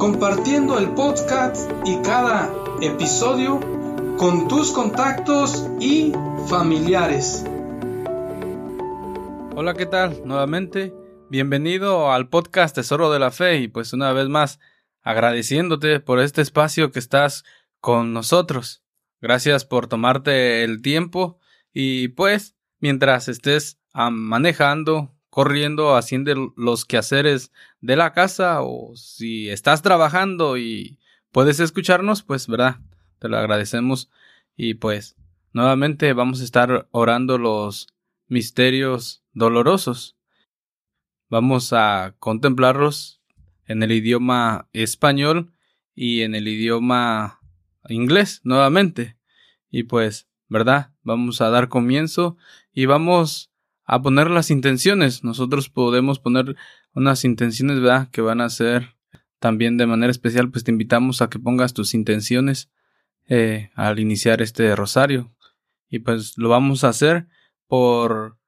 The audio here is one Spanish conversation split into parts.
compartiendo el podcast y cada episodio con tus contactos y familiares. Hola, ¿qué tal? Nuevamente, bienvenido al podcast Tesoro de la Fe y pues una vez más agradeciéndote por este espacio que estás con nosotros. Gracias por tomarte el tiempo y pues mientras estés manejando, corriendo, haciendo los quehaceres de la casa o si estás trabajando y puedes escucharnos, pues verdad, te lo agradecemos y pues nuevamente vamos a estar orando los misterios dolorosos. Vamos a contemplarlos en el idioma español y en el idioma inglés nuevamente. Y pues, ¿verdad? Vamos a dar comienzo y vamos a poner las intenciones. Nosotros podemos poner unas intenciones, ¿verdad? Que van a ser también de manera especial, pues te invitamos a que pongas tus intenciones eh, al iniciar este rosario. Y pues lo vamos a hacer por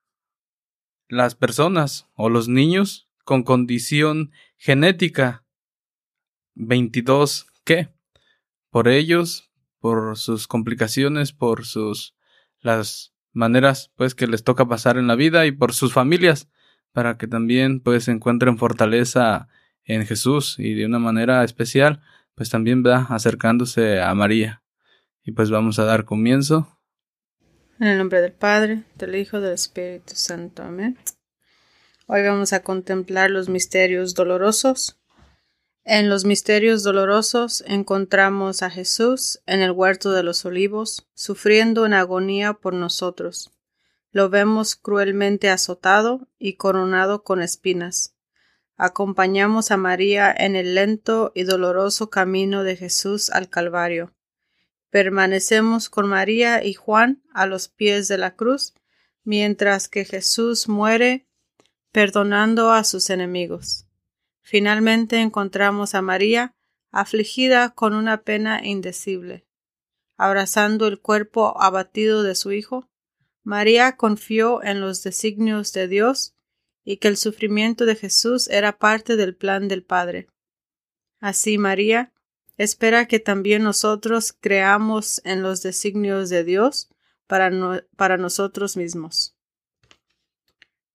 las personas o los niños con condición genética 22 ¿qué? Por ellos, por sus complicaciones, por sus las maneras pues que les toca pasar en la vida y por sus familias para que también pues encuentren fortaleza en Jesús y de una manera especial pues también va acercándose a María. Y pues vamos a dar comienzo. En el nombre del Padre del Hijo del Espíritu Santo. Amén. Hoy vamos a contemplar los misterios dolorosos en los misterios dolorosos encontramos a Jesús en el huerto de los olivos, sufriendo en agonía por nosotros. Lo vemos cruelmente azotado y coronado con espinas. Acompañamos a María en el lento y doloroso camino de Jesús al Calvario. Permanecemos con María y Juan a los pies de la cruz, mientras que Jesús muere perdonando a sus enemigos. Finalmente encontramos a María afligida con una pena indecible. Abrazando el cuerpo abatido de su hijo, María confió en los designios de Dios y que el sufrimiento de Jesús era parte del plan del Padre. Así María espera que también nosotros creamos en los designios de Dios para, para nosotros mismos.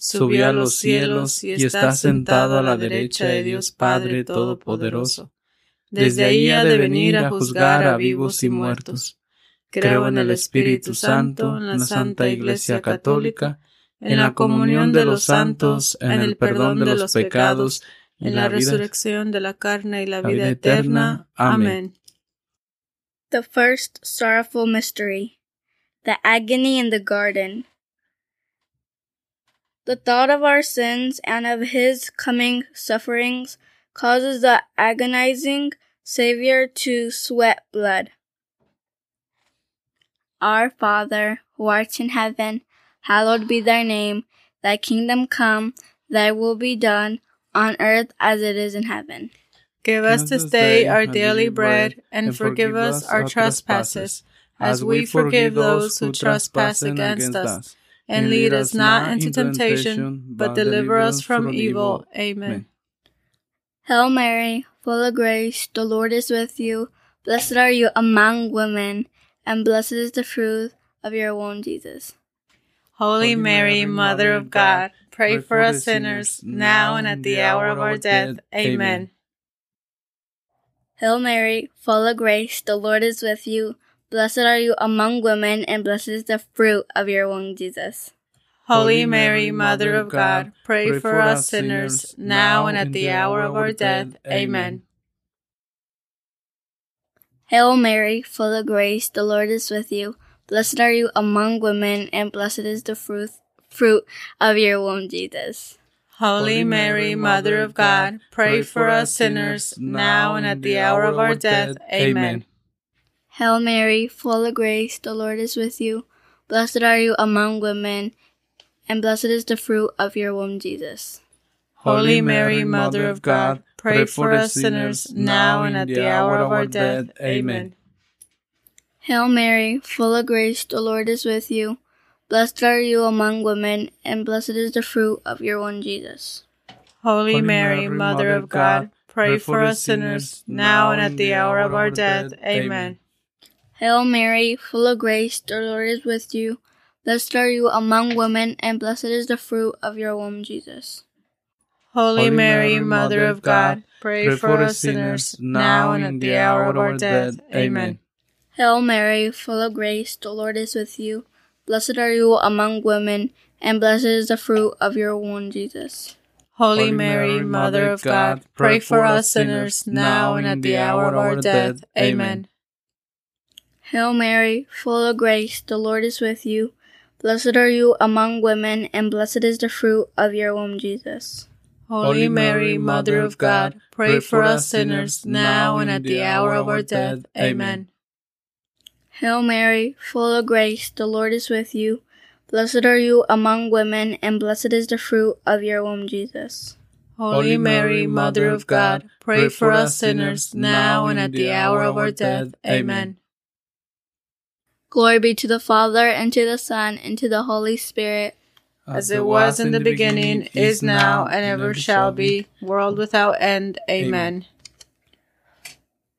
subió a los cielos y está sentado a la derecha de Dios Padre Todopoderoso. Desde ahí ha de venir a juzgar a vivos y muertos. Creo en el Espíritu Santo, en la Santa Iglesia Católica, en la comunión de los santos, en el perdón de los pecados, en la resurrección de la carne y la vida eterna. Amén. The first sorrowful mystery, the agony in the garden. The thought of our sins and of his coming sufferings causes the agonizing Savior to sweat blood. Our Father, who art in heaven, hallowed be thy name. Thy kingdom come, thy will be done, on earth as it is in heaven. Give us this day our daily bread, and forgive us our trespasses as we forgive those who trespass against us. And lead us not into temptation, but deliver us from evil. Amen. Hail Mary, full of grace, the Lord is with you. Blessed are you among women, and blessed is the fruit of your womb, Jesus. Holy Mary, Mother of God, pray for us sinners, now and at the hour of our death. Amen. Hail Mary, full of grace, the Lord is with you. Blessed are you among women, and blessed is the fruit of your womb, Jesus. Holy Mary, Mother of God, pray for us sinners, now and at the hour of our death. Amen. Hail Mary, full of grace, the Lord is with you. Blessed are you among women, and blessed is the fruit, fruit of your womb, Jesus. Holy Mary, Mother of God, pray for us sinners, now and at the hour of our death. Amen. Hail Mary, full of grace, the Lord is with you. Blessed are you among women, and blessed is the fruit of your womb, Jesus. Holy Mary, Mother of God, pray for us sinners, now and at the hour of our death. Amen. Hail Mary, full of grace, the Lord is with you. Blessed are you among women, and blessed is the fruit of your womb, Jesus. Holy Mary, Mother of God, pray for us sinners, now and at the hour of our death. Amen. Hail Mary, full of grace, the Lord is with you. Blessed are you among women, and blessed is the fruit of your womb, Jesus. Holy Mary, Mother of God, pray for us sinners, now and at the hour of our death. Amen. Hail Mary, full of grace, the Lord is with you. Blessed are you among women, and blessed is the fruit of your womb, Jesus. Holy Mary, Mother of God, pray for us sinners, now and at the hour of our death. Amen. Hail Mary, full of grace, the Lord is with you. Blessed are you among women, and blessed is the fruit of your womb, Jesus. Holy Mary, Mother of God, pray for us sinners, now and at the hour of our death. Amen. Hail Mary, full of grace, the Lord is with you. Blessed are you among women, and blessed is the fruit of your womb, Jesus. Holy Mary, Mother of God, pray for us sinners, now and at the hour of our death. Amen. Glory be to the Father, and to the Son, and to the Holy Spirit. As it was in the beginning, is now, and ever shall be, world without end. Amen.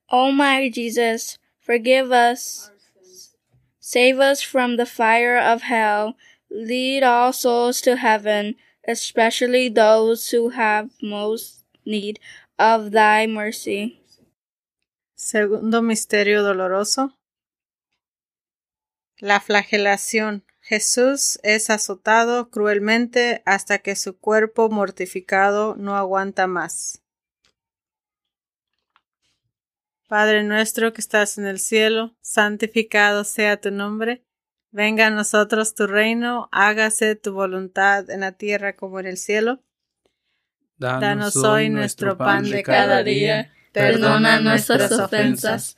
O my Jesus, forgive us, save us from the fire of hell, lead all souls to heaven, especially those who have most need of thy mercy. Segundo misterio doloroso. La flagelación. Jesús es azotado cruelmente hasta que su cuerpo mortificado no aguanta más. Padre nuestro que estás en el cielo, santificado sea tu nombre. Venga a nosotros tu reino, hágase tu voluntad en la tierra como en el cielo. Danos hoy nuestro pan de cada día. Perdona nuestras ofensas,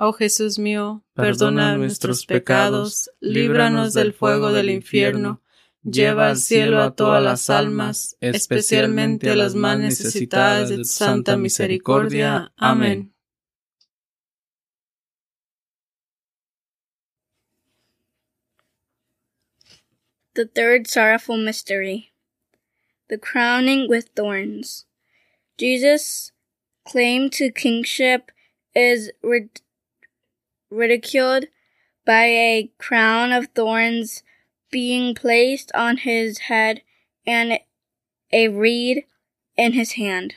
Oh Jesús mío, perdona nuestros pecados, líbranos del fuego del infierno, lleva al cielo a todas las almas, especialmente a las más necesitadas de tu santa misericordia. Amén. The third sorrowful mystery. The crowning with thorns. Jesus' claim to kingship is ridiculed by a crown of thorns being placed on his head and a reed in his hand.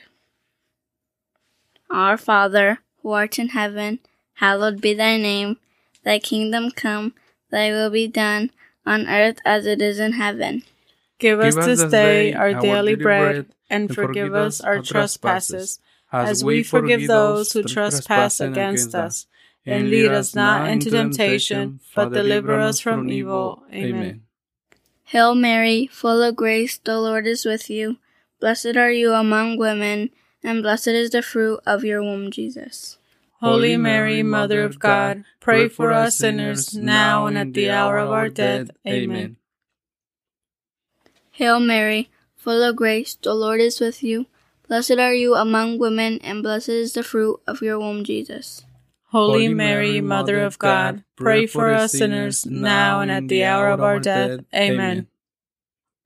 Our Father, who art in heaven, hallowed be thy name. Thy kingdom come, thy will be done, on earth as it is in heaven. Give us this day our daily bread, and forgive us our trespasses, as we forgive those who trespass against us and lead us not into temptation, but deliver us from evil. Amen. Hail Mary, full of grace, the Lord is with you. Blessed are you among women, and blessed is the fruit of your womb, Jesus. Holy Mary, Mother of God, pray for us sinners, now and at the hour of our death. Amen. Hail Mary, full of grace, the Lord is with you. Blessed are you among women, and blessed is the fruit of your womb, Jesus. Holy Mary, Mother of God, pray for us sinners, now and at the hour of our death. Amen.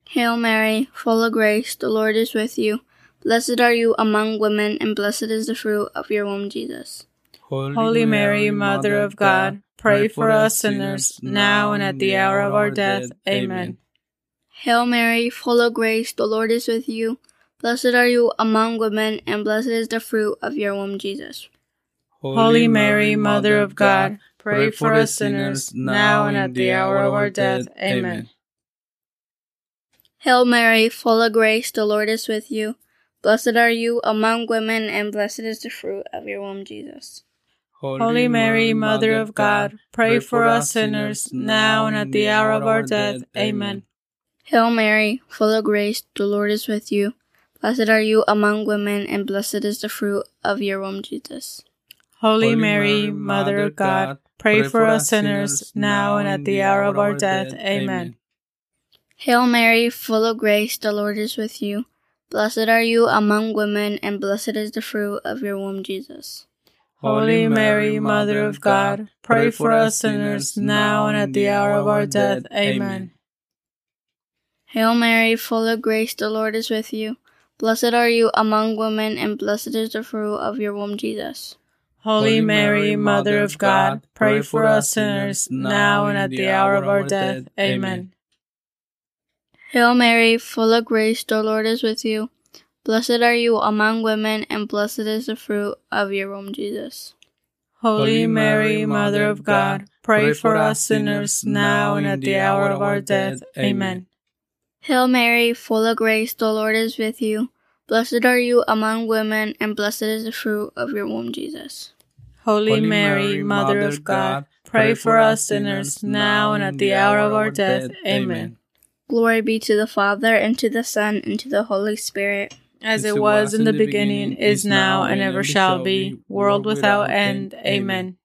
Hail Mary, full of grace, the Lord is with you. Blessed are you among women, and blessed is the fruit of your womb, Jesus. Holy Mary, Mother of God, pray for us sinners, now and at the hour of our death. Amen. Hail Mary, full of grace, the Lord is with you. Blessed are you among women, and blessed is the fruit of your womb, Jesus. Holy Mary, Mother of God, pray for us sinners, now and at the hour of our death. Amen. Hail Mary, full of grace, the Lord is with you. Blessed are you among women, and blessed is the fruit of your womb, Jesus. Holy Mary, Mother of God, pray for us sinners, now and at the hour of our death. Amen. Hail Mary, full of grace, the Lord is with you. Blessed are you among women, and blessed is the fruit of your womb, Jesus. Holy Mary, Mother of God, pray for us sinners, now and at the hour of our death. Amen. Hail Mary, full of grace, the Lord is with you. Blessed are you among women, and blessed is the fruit of your womb, Jesus. Holy Mary, Mother of God, pray for us sinners now and at the hour of our death. Amen. Hail Mary, full of grace, the Lord is with you. Blessed are you among women, and blessed is the fruit of your womb, Jesus. Holy Mary, Mother of God, pray for us sinners now and at the hour of our death. Amen. Hail Mary, full of grace, the Lord is with you. Blessed are you among women, and blessed is the fruit of your womb, Jesus. Holy Mary, Mother of God, pray for us sinners now and at the hour of our death. Amen. Hail Mary, full of grace, the Lord is with you. Blessed are you among women, and blessed is the fruit of your womb, Jesus. Holy Mary, Mother of God, pray for us sinners now and at the hour of our death. Amen. Glory be to the Father, and to the Son, and to the Holy Spirit. As it was in the beginning, is now, and ever shall be, world without end. Amen.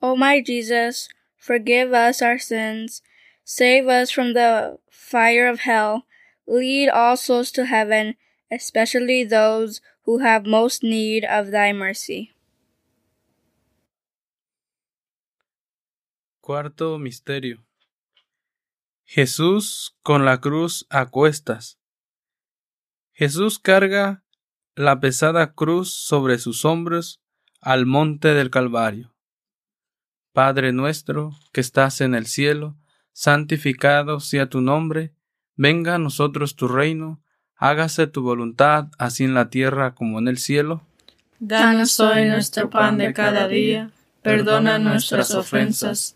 O my Jesus, forgive us our sins, save us from the fire of hell, lead all souls to heaven, especially those who have most need of thy mercy. Cuarto misterio. Jesús con la cruz a cuestas. Jesús carga la pesada cruz sobre sus hombros al monte del Calvario. Padre nuestro que estás en el cielo, santificado sea tu nombre, venga a nosotros tu reino, hágase tu voluntad, así en la tierra como en el cielo. Danos hoy nuestro pan de cada día, perdona nuestras ofensas,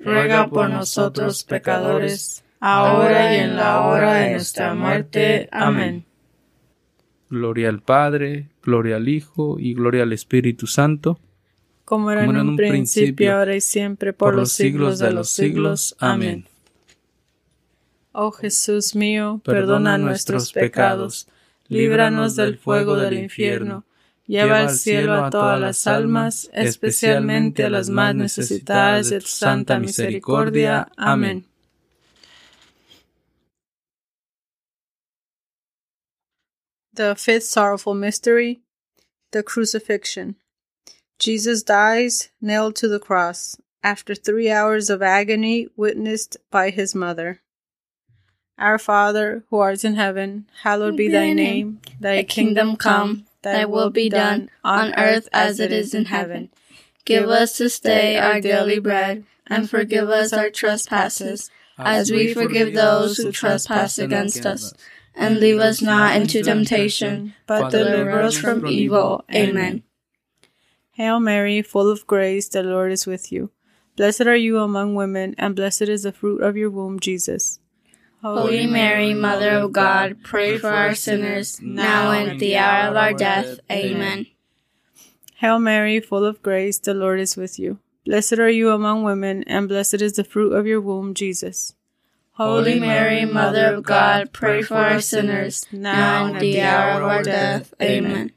ruega por nosotros pecadores, ahora y en la hora de nuestra muerte. Amén. Gloria al Padre, gloria al Hijo y gloria al Espíritu Santo. Como era, en, un principio, ahora y siempre, por, los siglos de los siglos. Amén. Oh Jesús mío, perdona nuestros pecados, líbranos del fuego del infierno Lleva al cielo a todas las almas, especialmente a las más necesitadas de tu santa misericordia. Amén. The fifth sorrowful mystery, the crucifixion. Jesus dies nailed to the cross after three hours of agony witnessed by his mother. Our Father, who art in heaven, hallowed be thy name. Thy kingdom come thy will be done on earth as it is in heaven. Give us this day our daily bread, and forgive us our trespasses, as we forgive those who trespass against us. And lead us not into temptation, but deliver us from evil. Amen. Hail Mary, full of grace, the Lord is with you. Blessed are you among women, and blessed is the fruit of your womb, Jesus. Holy Mary, Mother of God, pray for our sinners, now and at the hour of our death. Amen. Hail Mary, full of grace, the Lord is with you. Blessed are you among women, and blessed is the fruit of your womb, Jesus. Holy Mary, Mother of God, pray for our sinners, now and at the hour of our death. Amen.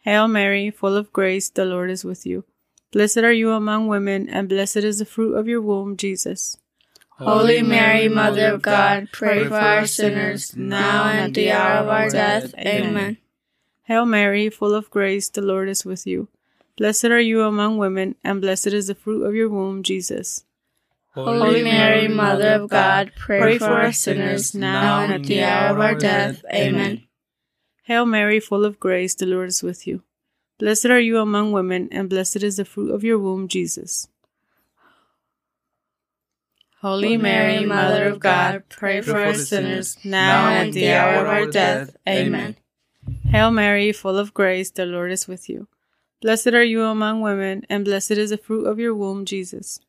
Hail Mary, full of grace, the Lord is with you. Blessed are you among women, and blessed is the fruit of your womb, Jesus. Holy Mary, Mother of God, pray for our sinners, now and at the hour of our death. Amen. Hail Mary, full of grace, the Lord is with you. Blessed are you among women, and blessed is the fruit of your womb, Jesus. Holy Mary, Mother of God, pray for our sinners, now and at the hour of our death. Amen. Hail Mary, full of grace, the Lord is with you. Blessed are you among women, and blessed is the fruit of your womb, Jesus. Holy Mary, Mother of God, pray for us sinners, now and at the hour of our death. Amen. Hail Mary, full of grace, the Lord is with you. Blessed are you among women, and blessed is the fruit of your womb, Jesus.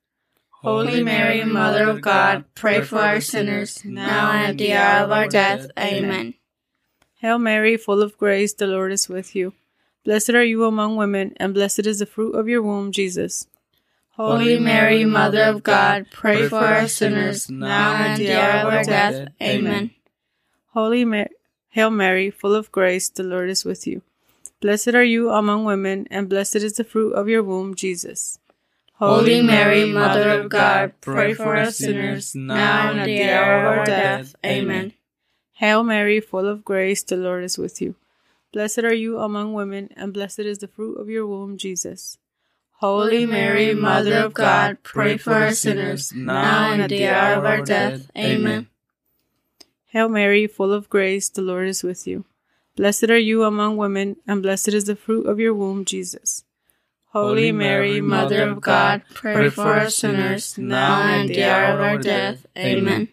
Holy Mary, Mother of God, pray for our sinners, now and at the hour of our death. Amen. Hail Mary, full of grace, the Lord is with you. Blessed are you among women, and blessed is the fruit of your womb, Jesus. Holy Mary, Mother of God, pray for us sinners, now and at the hour of our death. Amen. Holy Mary, Hail Mary, full of grace, the Lord is with you. Blessed are you among women, and blessed is the fruit of your womb, Jesus. Holy Mary, Mother of God, pray for us sinners, now and at the hour of our death. Amen. Hail Mary, full of grace, the Lord is with you. Blessed are you among women, and blessed is the fruit of your womb, Jesus. Holy Mary, Mother of God, pray for us sinners, now and at the hour of our death. Amen. Hail Mary, full of grace, the Lord is with you. Blessed are you among women, and blessed is the fruit of your womb, Jesus. Holy Mary, Mother of God, pray for us sinners, now and at the hour of our death. Amen.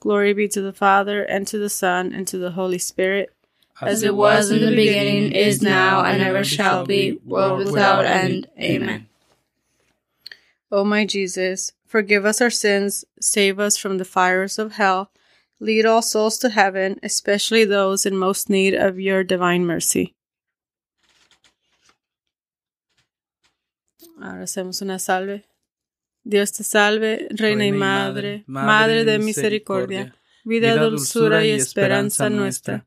Glory be to the Father, and to the Son, and to the Holy Spirit as it was in the beginning, is now, and ever shall be, world without end. Amen. O my Jesus, forgive us our sins, save us from the fires of hell, lead all souls to heaven, especially those in most need of your divine mercy. Ahora hacemos una salve. Dios te salve, Reina y Madre, Madre de misericordia, vida, dulzura y esperanza nuestra.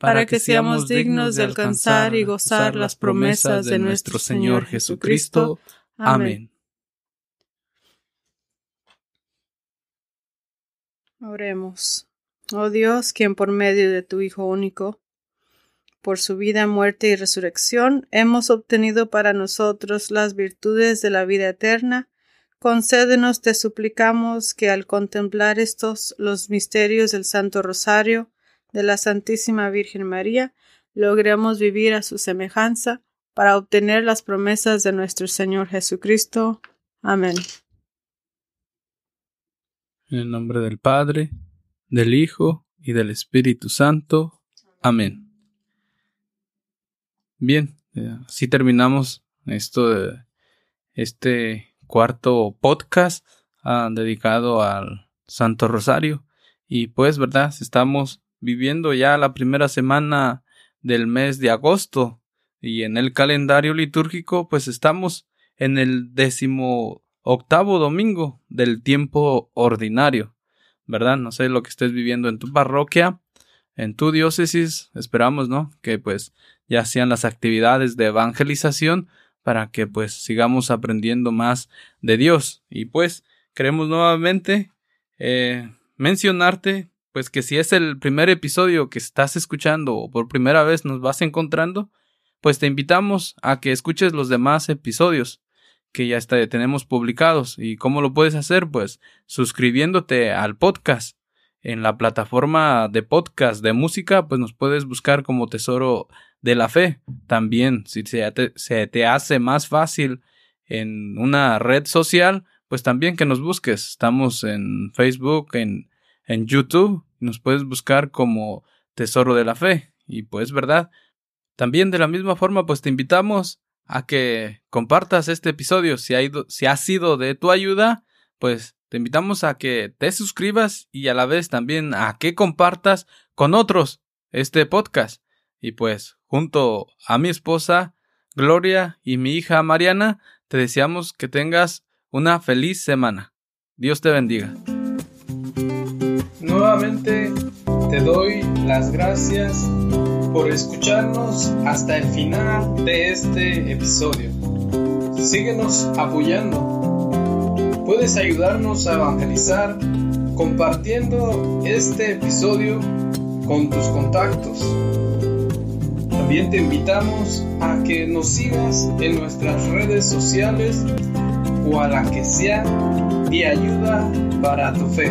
para que seamos dignos de alcanzar y gozar las promesas de nuestro Señor Jesucristo. Amén. Oremos. Oh Dios, quien por medio de tu Hijo único, por su vida, muerte y resurrección, hemos obtenido para nosotros las virtudes de la vida eterna, concédenos, te suplicamos, que al contemplar estos los misterios del Santo Rosario, de la Santísima Virgen María, logremos vivir a su semejanza, para obtener las promesas de nuestro Señor Jesucristo. Amén. En el nombre del Padre, del Hijo y del Espíritu Santo. Amén. Bien, eh, así terminamos esto de este cuarto podcast ah, dedicado al Santo Rosario. Y pues, ¿verdad? Estamos viviendo ya la primera semana del mes de agosto y en el calendario litúrgico pues estamos en el décimo octavo domingo del tiempo ordinario, ¿verdad? No sé lo que estés viviendo en tu parroquia, en tu diócesis, esperamos, ¿no? Que pues ya sean las actividades de evangelización para que pues sigamos aprendiendo más de Dios. Y pues queremos nuevamente eh, mencionarte pues que si es el primer episodio que estás escuchando o por primera vez nos vas encontrando, pues te invitamos a que escuches los demás episodios que ya está, tenemos publicados. ¿Y cómo lo puedes hacer? Pues suscribiéndote al podcast. En la plataforma de podcast de música, pues nos puedes buscar como Tesoro de la fe. También, si se te, se te hace más fácil en una red social, pues también que nos busques. Estamos en Facebook, en, en YouTube, nos puedes buscar como Tesoro de la Fe. Y pues, ¿verdad? También de la misma forma, pues te invitamos a que compartas este episodio. Si ha, ido, si ha sido de tu ayuda, pues te invitamos a que te suscribas y a la vez también a que compartas con otros este podcast. Y pues junto a mi esposa Gloria y mi hija Mariana, te deseamos que tengas una feliz semana. Dios te bendiga. Nuevamente te doy las gracias por escucharnos hasta el final de este episodio. Síguenos apoyando. Puedes ayudarnos a evangelizar compartiendo este episodio con tus contactos también te invitamos a que nos sigas en nuestras redes sociales o a la que sea de ayuda para tu fe.